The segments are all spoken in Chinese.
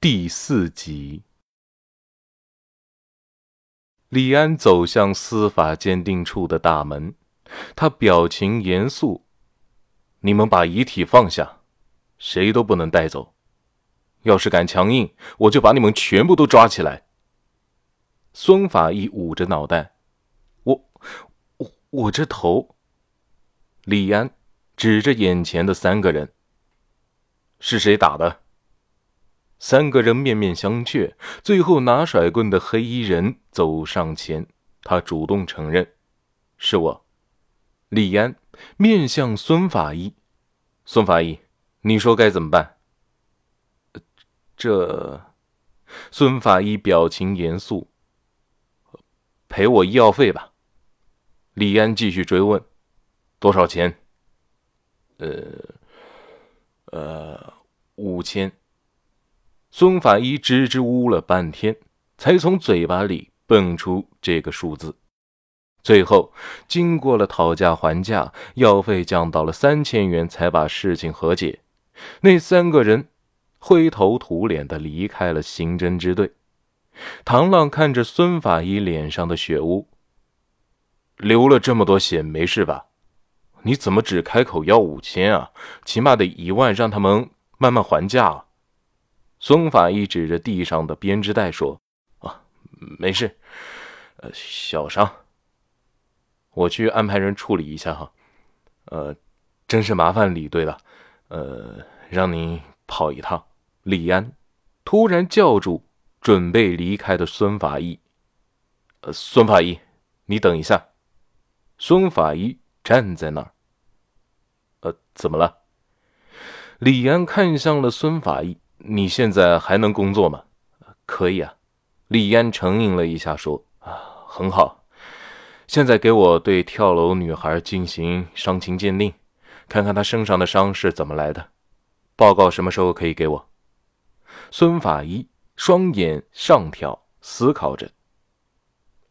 第四集。李安走向司法鉴定处的大门，他表情严肃：“你们把遗体放下，谁都不能带走。要是敢强硬，我就把你们全部都抓起来。”孙法医捂着脑袋：“我、我、我这头。”李安指着眼前的三个人：“是谁打的？”三个人面面相觑，最后拿甩棍的黑衣人走上前，他主动承认：“是我。”李安面向孙法医：“孙法医，你说该怎么办？”这，孙法医表情严肃：“赔我医药费吧。”李安继续追问：“多少钱？”“呃，呃，五千。”孙法医支支吾吾了半天，才从嘴巴里蹦出这个数字。最后，经过了讨价还价，药费降到了三千元，才把事情和解。那三个人灰头土脸的离开了刑侦支队。唐浪看着孙法医脸上的血污，流了这么多血，没事吧？你怎么只开口要五千啊？起码得一万，让他们慢慢还价啊！孙法医指着地上的编织袋说：“啊，没事，呃，小伤。我去安排人处理一下哈。呃，真是麻烦李队了，呃，让您跑一趟。”李安突然叫住准备离开的孙法医：“呃，孙法医，你等一下。”孙法医站在那儿。呃，怎么了？李安看向了孙法医。你现在还能工作吗？可以啊，李安承应了一下，说：“啊，很好。现在给我对跳楼女孩进行伤情鉴定，看看她身上的伤是怎么来的。报告什么时候可以给我？”孙法医双眼上挑，思考着：“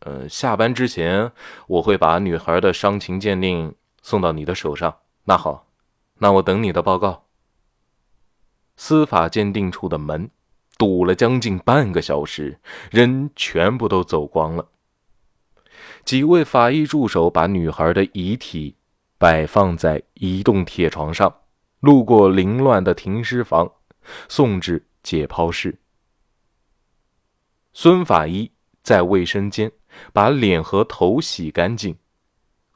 呃，下班之前我会把女孩的伤情鉴定送到你的手上。那好，那我等你的报告。”司法鉴定处的门堵了将近半个小时，人全部都走光了。几位法医助手把女孩的遗体摆放在移动铁床上，路过凌乱的停尸房，送至解剖室。孙法医在卫生间把脸和头洗干净，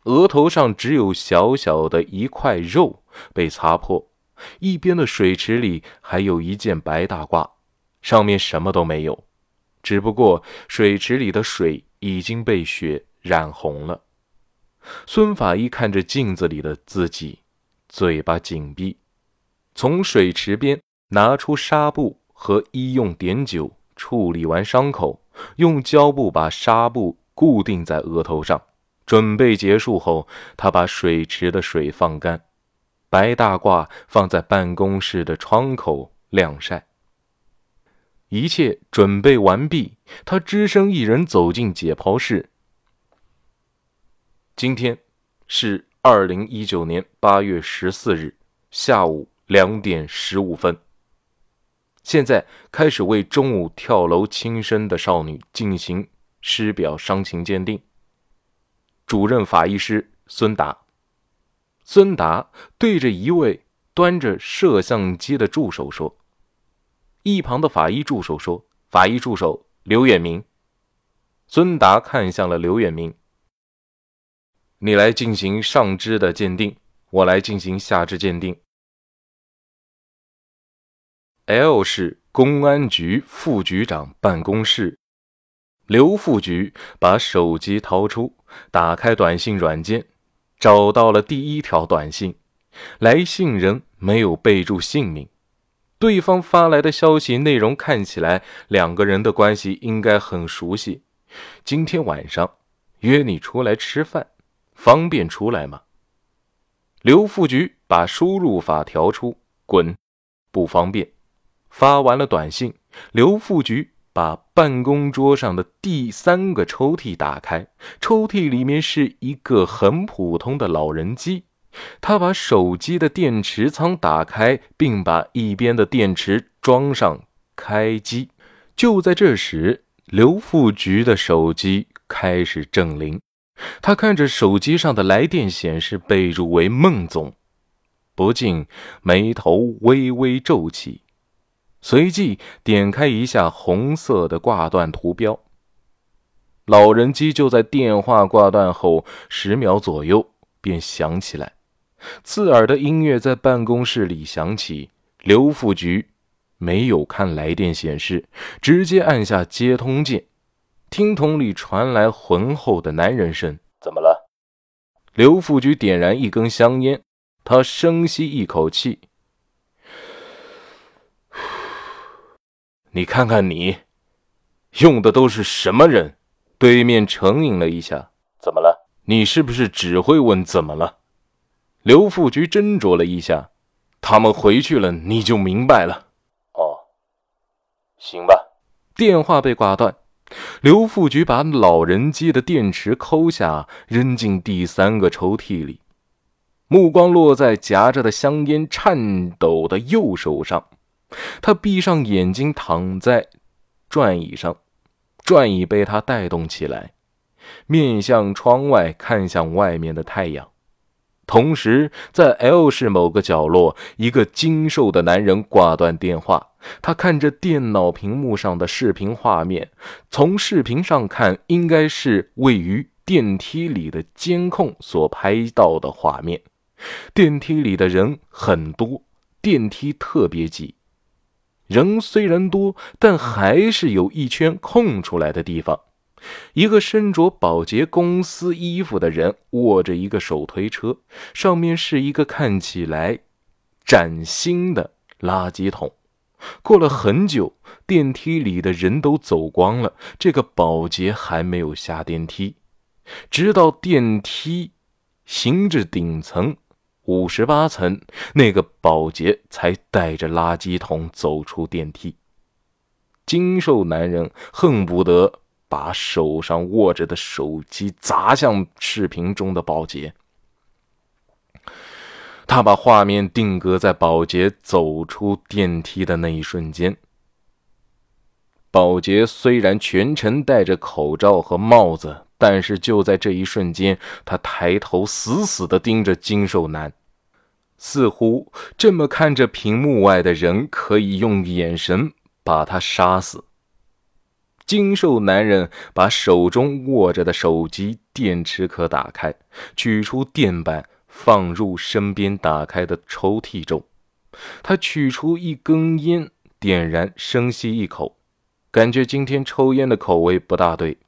额头上只有小小的一块肉被擦破。一边的水池里还有一件白大褂，上面什么都没有，只不过水池里的水已经被血染红了。孙法医看着镜子里的自己，嘴巴紧闭，从水池边拿出纱布和医用碘酒，处理完伤口，用胶布把纱布固定在额头上。准备结束后，他把水池的水放干。白大褂放在办公室的窗口晾晒。一切准备完毕，他只身一人走进解剖室。今天是二零一九年八月十四日下午两点十五分。现在开始为中午跳楼轻生的少女进行尸表伤情鉴定。主任法医师孙达。孙达对着一位端着摄像机的助手说：“一旁的法医助手说，法医助手刘远明。”孙达看向了刘远明：“你来进行上肢的鉴定，我来进行下肢鉴定。”L 市公安局副局长办公室，刘副局把手机掏出，打开短信软件。找到了第一条短信，来信人没有备注姓名，对方发来的消息内容看起来两个人的关系应该很熟悉。今天晚上约你出来吃饭，方便出来吗？刘副局把输入法调出，滚，不方便。发完了短信，刘副局。把办公桌上的第三个抽屉打开，抽屉里面是一个很普通的老人机。他把手机的电池仓打开，并把一边的电池装上，开机。就在这时，刘富菊的手机开始正铃。他看着手机上的来电显示备注为孟总，不禁眉头微微皱起，随即点开一下红色的挂断图标。老人机就在电话挂断后十秒左右便响起来，刺耳的音乐在办公室里响起。刘副局。没有看来电显示，直接按下接通键。听筒里传来浑厚的男人声：“怎么了？”刘副局点燃一根香烟，他深吸一口气：“你看看你，用的都是什么人？”对面沉吟了一下：“怎么了？你是不是只会问怎么了？”刘副局斟酌了一下：“他们回去了，你就明白了。”哦行吧，电话被挂断。刘副局把老人机的电池抠下，扔进第三个抽屉里，目光落在夹着的香烟颤抖的右手上。他闭上眼睛，躺在转椅上，转椅被他带动起来，面向窗外，看向外面的太阳。同时，在 L 市某个角落，一个精瘦的男人挂断电话。他看着电脑屏幕上的视频画面，从视频上看，应该是位于电梯里的监控所拍到的画面。电梯里的人很多，电梯特别挤。人虽然多，但还是有一圈空出来的地方。一个身着保洁公司衣服的人握着一个手推车，上面是一个看起来崭新的垃圾桶。过了很久，电梯里的人都走光了，这个保洁还没有下电梯，直到电梯行至顶层五十八层，那个保洁才带着垃圾桶走出电梯。精瘦男人恨不得把手上握着的手机砸向视频中的保洁。他把画面定格在保洁走出电梯的那一瞬间。保洁虽然全程戴着口罩和帽子，但是就在这一瞬间，他抬头死死地盯着金瘦男，似乎这么看着屏幕外的人，可以用眼神把他杀死。金瘦男人把手中握着的手机电池壳打开，取出电板。放入身边打开的抽屉中，他取出一根烟，点燃，深吸一口，感觉今天抽烟的口味不大对。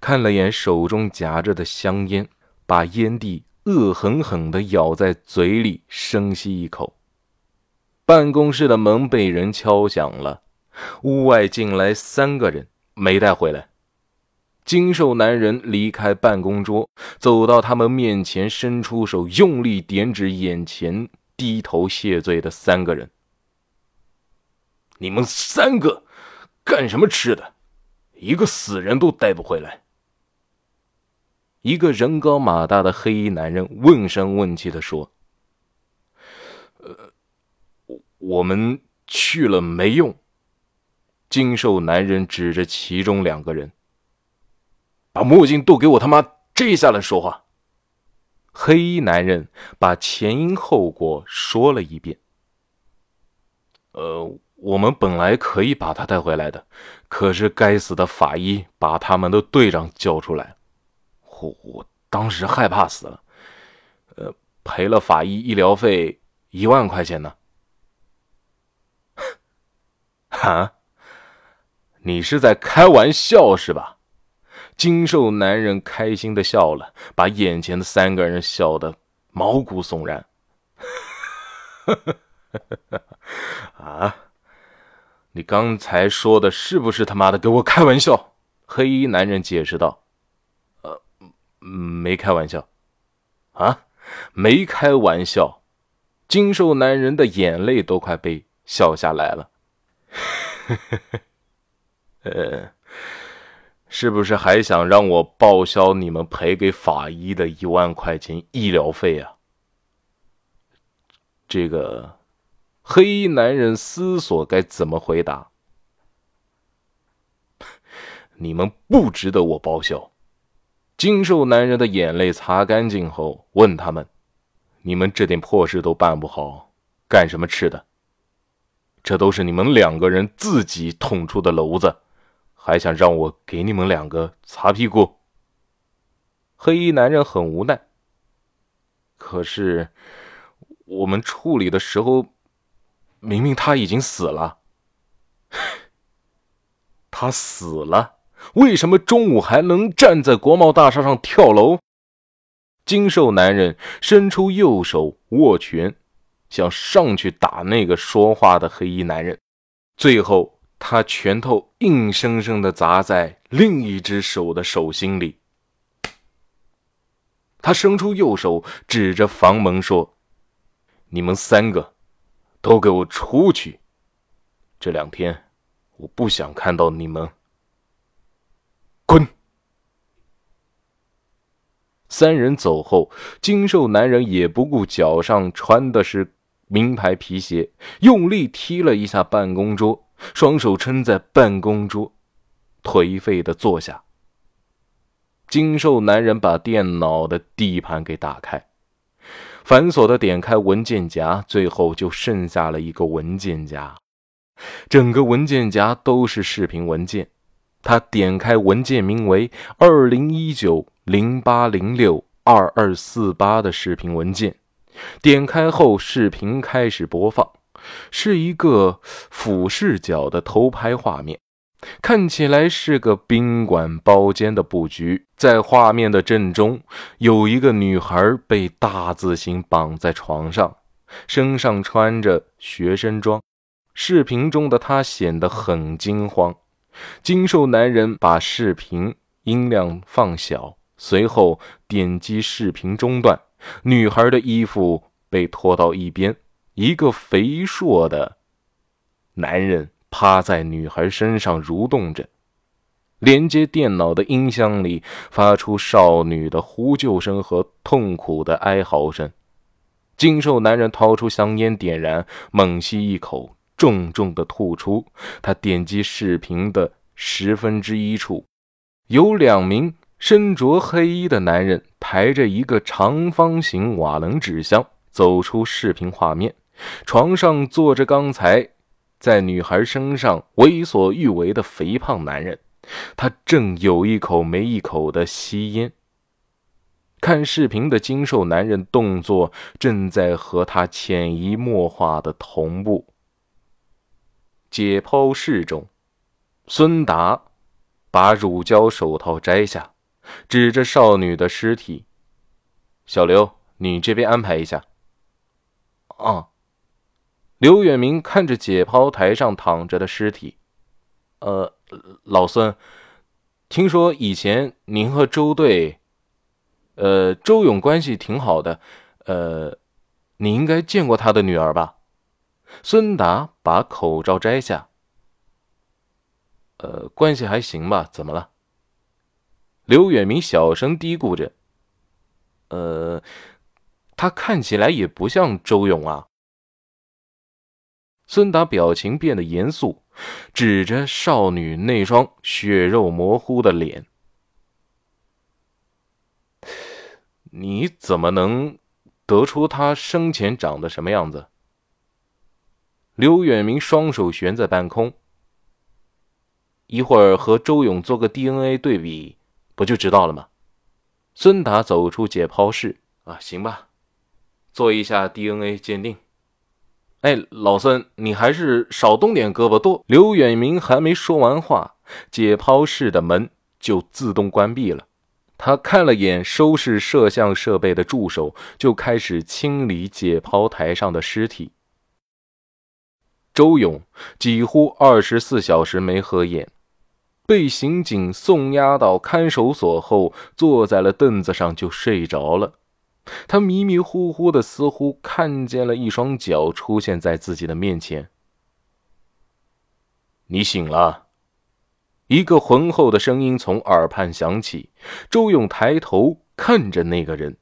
看了眼手中夹着的香烟，把烟蒂恶狠狠地咬在嘴里，深吸一口。办公室的门被人敲响了，屋外进来三个人，没带回来。精瘦男人离开办公桌，走到他们面前，伸出手，用力点指眼前低头谢罪的三个人：“你们三个干什么吃的？一个死人都带不回来。”一个人高马大的黑衣男人问声问气的说：“呃，我们去了没用。”精瘦男人指着其中两个人。把墨镜都给我他妈摘下来说话！黑衣男人把前因后果说了一遍。呃，我们本来可以把他带回来的，可是该死的法医把他们的队长叫出来，我我当时害怕死了。呃，赔了法医医疗费一万块钱呢。哈，你是在开玩笑是吧？精瘦男人开心的笑了，把眼前的三个人笑得毛骨悚然。啊！你刚才说的是不是他妈的给我开玩笑？黑衣男人解释道：“呃，没开玩笑。啊，没开玩笑。”精瘦男人的眼泪都快被笑下来了。呃。是不是还想让我报销你们赔给法医的一万块钱医疗费啊？这个黑衣男人思索该怎么回答。你们不值得我报销。精瘦男人的眼泪擦干净后，问他们：“你们这点破事都办不好，干什么吃的？这都是你们两个人自己捅出的篓子，还想让我给你们两个擦屁股？”黑衣男人很无奈。可是，我们处理的时候，明明他已经死了。他死了。为什么中午还能站在国贸大厦上跳楼？精瘦男人伸出右手握拳，想上去打那个说话的黑衣男人，最后他拳头硬生生的砸在另一只手的手心里。他伸出右手指着房门说：“你们三个，都给我出去！这两天，我不想看到你们。”滚！三人走后，精瘦男人也不顾脚上穿的是名牌皮鞋，用力踢了一下办公桌，双手撑在办公桌，颓废的坐下。精瘦男人把电脑的地盘给打开，繁琐的点开文件夹，最后就剩下了一个文件夹，整个文件夹都是视频文件。他点开文件名为“二零一九零八零六二二四八”的视频文件，点开后，视频开始播放，是一个俯视角的偷拍画面，看起来是个宾馆包间的布局。在画面的正中，有一个女孩被大字形绑在床上，身上穿着学生装。视频中的她显得很惊慌。精瘦男人把视频音量放小，随后点击视频中断。女孩的衣服被拖到一边，一个肥硕的男人趴在女孩身上蠕动着。连接电脑的音箱里发出少女的呼救声和痛苦的哀嚎声。精瘦男人掏出香烟点燃，猛吸一口。重重的吐出。他点击视频的十分之一处，有两名身着黑衣的男人抬着一个长方形瓦楞纸箱走出视频画面。床上坐着刚才在女孩身上为所欲为的肥胖男人，他正有一口没一口的吸烟。看视频的精瘦男人动作正在和他潜移默化的同步。解剖室中，孙达把乳胶手套摘下，指着少女的尸体：“小刘，你这边安排一下。”啊。刘远明看着解剖台上躺着的尸体：“呃，老孙，听说以前您和周队，呃，周勇关系挺好的，呃，你应该见过他的女儿吧？”孙达把口罩摘下。呃，关系还行吧？怎么了？刘远明小声嘀咕着。呃，他看起来也不像周勇啊。孙达表情变得严肃，指着少女那双血肉模糊的脸：“你怎么能得出他生前长得什么样子？”刘远明双手悬在半空，一会儿和周勇做个 DNA 对比，不就知道了吗？孙达走出解剖室，啊，行吧，做一下 DNA 鉴定。哎，老孙，你还是少动点胳膊多。刘远明还没说完话，解剖室的门就自动关闭了。他看了眼收拾摄像设备的助手，就开始清理解剖台上的尸体。周勇几乎二十四小时没合眼，被刑警送押到看守所后，坐在了凳子上就睡着了。他迷迷糊糊的，似乎看见了一双脚出现在自己的面前。你醒了，一个浑厚的声音从耳畔响起。周勇抬头看着那个人，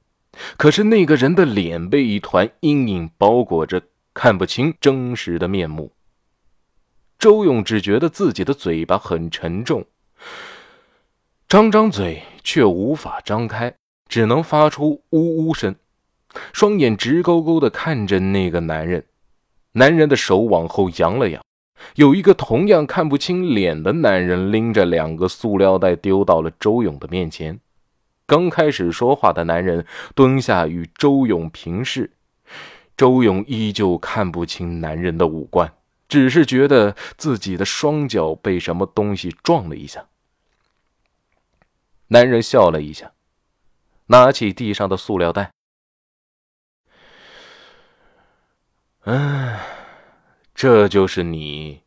可是那个人的脸被一团阴影包裹着。看不清真实的面目。周勇只觉得自己的嘴巴很沉重，张张嘴却无法张开，只能发出呜呜声，双眼直勾勾地看着那个男人。男人的手往后扬了扬，有一个同样看不清脸的男人拎着两个塑料袋丢到了周勇的面前。刚开始说话的男人蹲下与周勇平视，周勇依旧看不清男人的五官，只是觉得自己的双脚被什么东西撞了一下。男人笑了一下，拿起地上的塑料袋。嗯，这就是你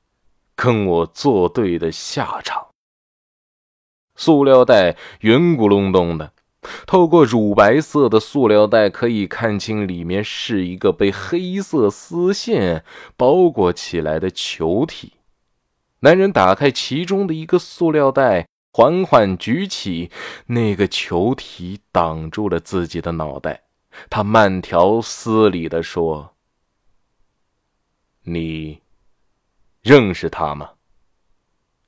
跟我作对的下场。塑料袋圆咕隆咚的，透过乳白色的塑料袋，可以看清里面是一个被黑色丝线包裹起来的球体。男人打开其中的一个塑料袋。缓缓举起那个球体，挡住了自己的脑袋。他慢条斯理地说：“你认识他吗？”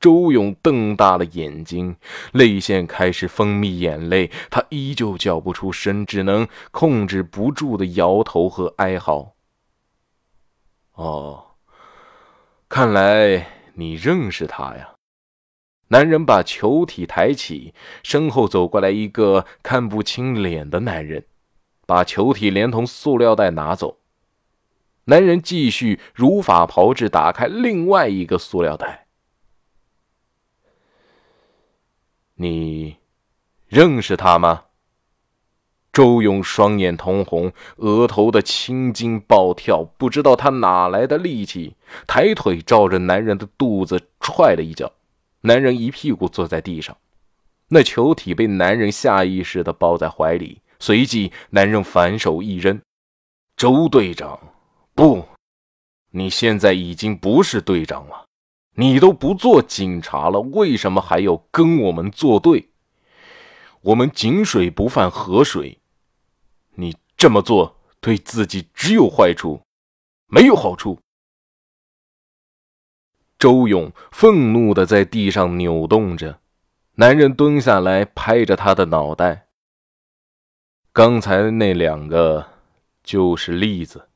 周勇瞪大了眼睛，泪腺开始分泌眼泪。他依旧叫不出声，只能控制不住的摇头和哀嚎。哦，看来你认识他呀。男人把球体抬起，身后走过来一个看不清脸的男人，把球体连同塑料袋拿走。男人继续如法炮制，打开另外一个塑料袋。你认识他吗？周勇双眼通红，额头的青筋暴跳，不知道他哪来的力气，抬腿照着男人的肚子踹了一脚。男人一屁股坐在地上，那球体被男人下意识的抱在怀里。随即，男人反手一扔：“周队长，不，你现在已经不是队长了，你都不做警察了，为什么还要跟我们作对？我们井水不犯河水，你这么做对自己只有坏处，没有好处。”周勇愤怒的在地上扭动着，男人蹲下来拍着他的脑袋。刚才那两个就是例子，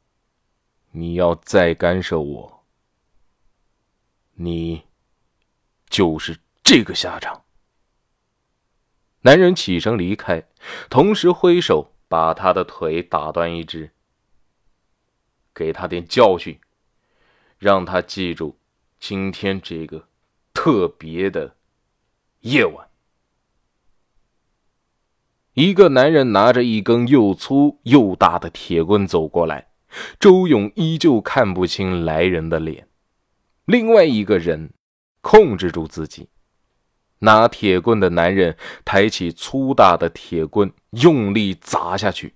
你要再干涉我，你就是这个下场。男人起身离开，同时挥手把他的腿打断一只，给他点教训，让他记住。今天这个特别的夜晚，一个男人拿着一根又粗又大的铁棍走过来。周勇依旧看不清来人的脸。另外一个人控制住自己，拿铁棍的男人抬起粗大的铁棍，用力砸下去。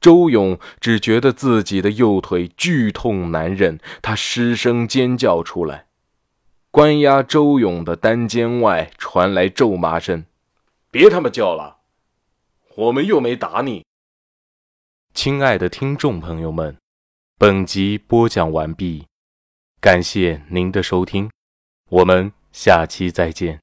周勇只觉得自己的右腿剧痛难忍，他失声尖叫出来。关押周勇的单间外传来咒骂声：“别他妈叫了，我们又没打你。”亲爱的听众朋友们，本集播讲完毕，感谢您的收听，我们下期再见。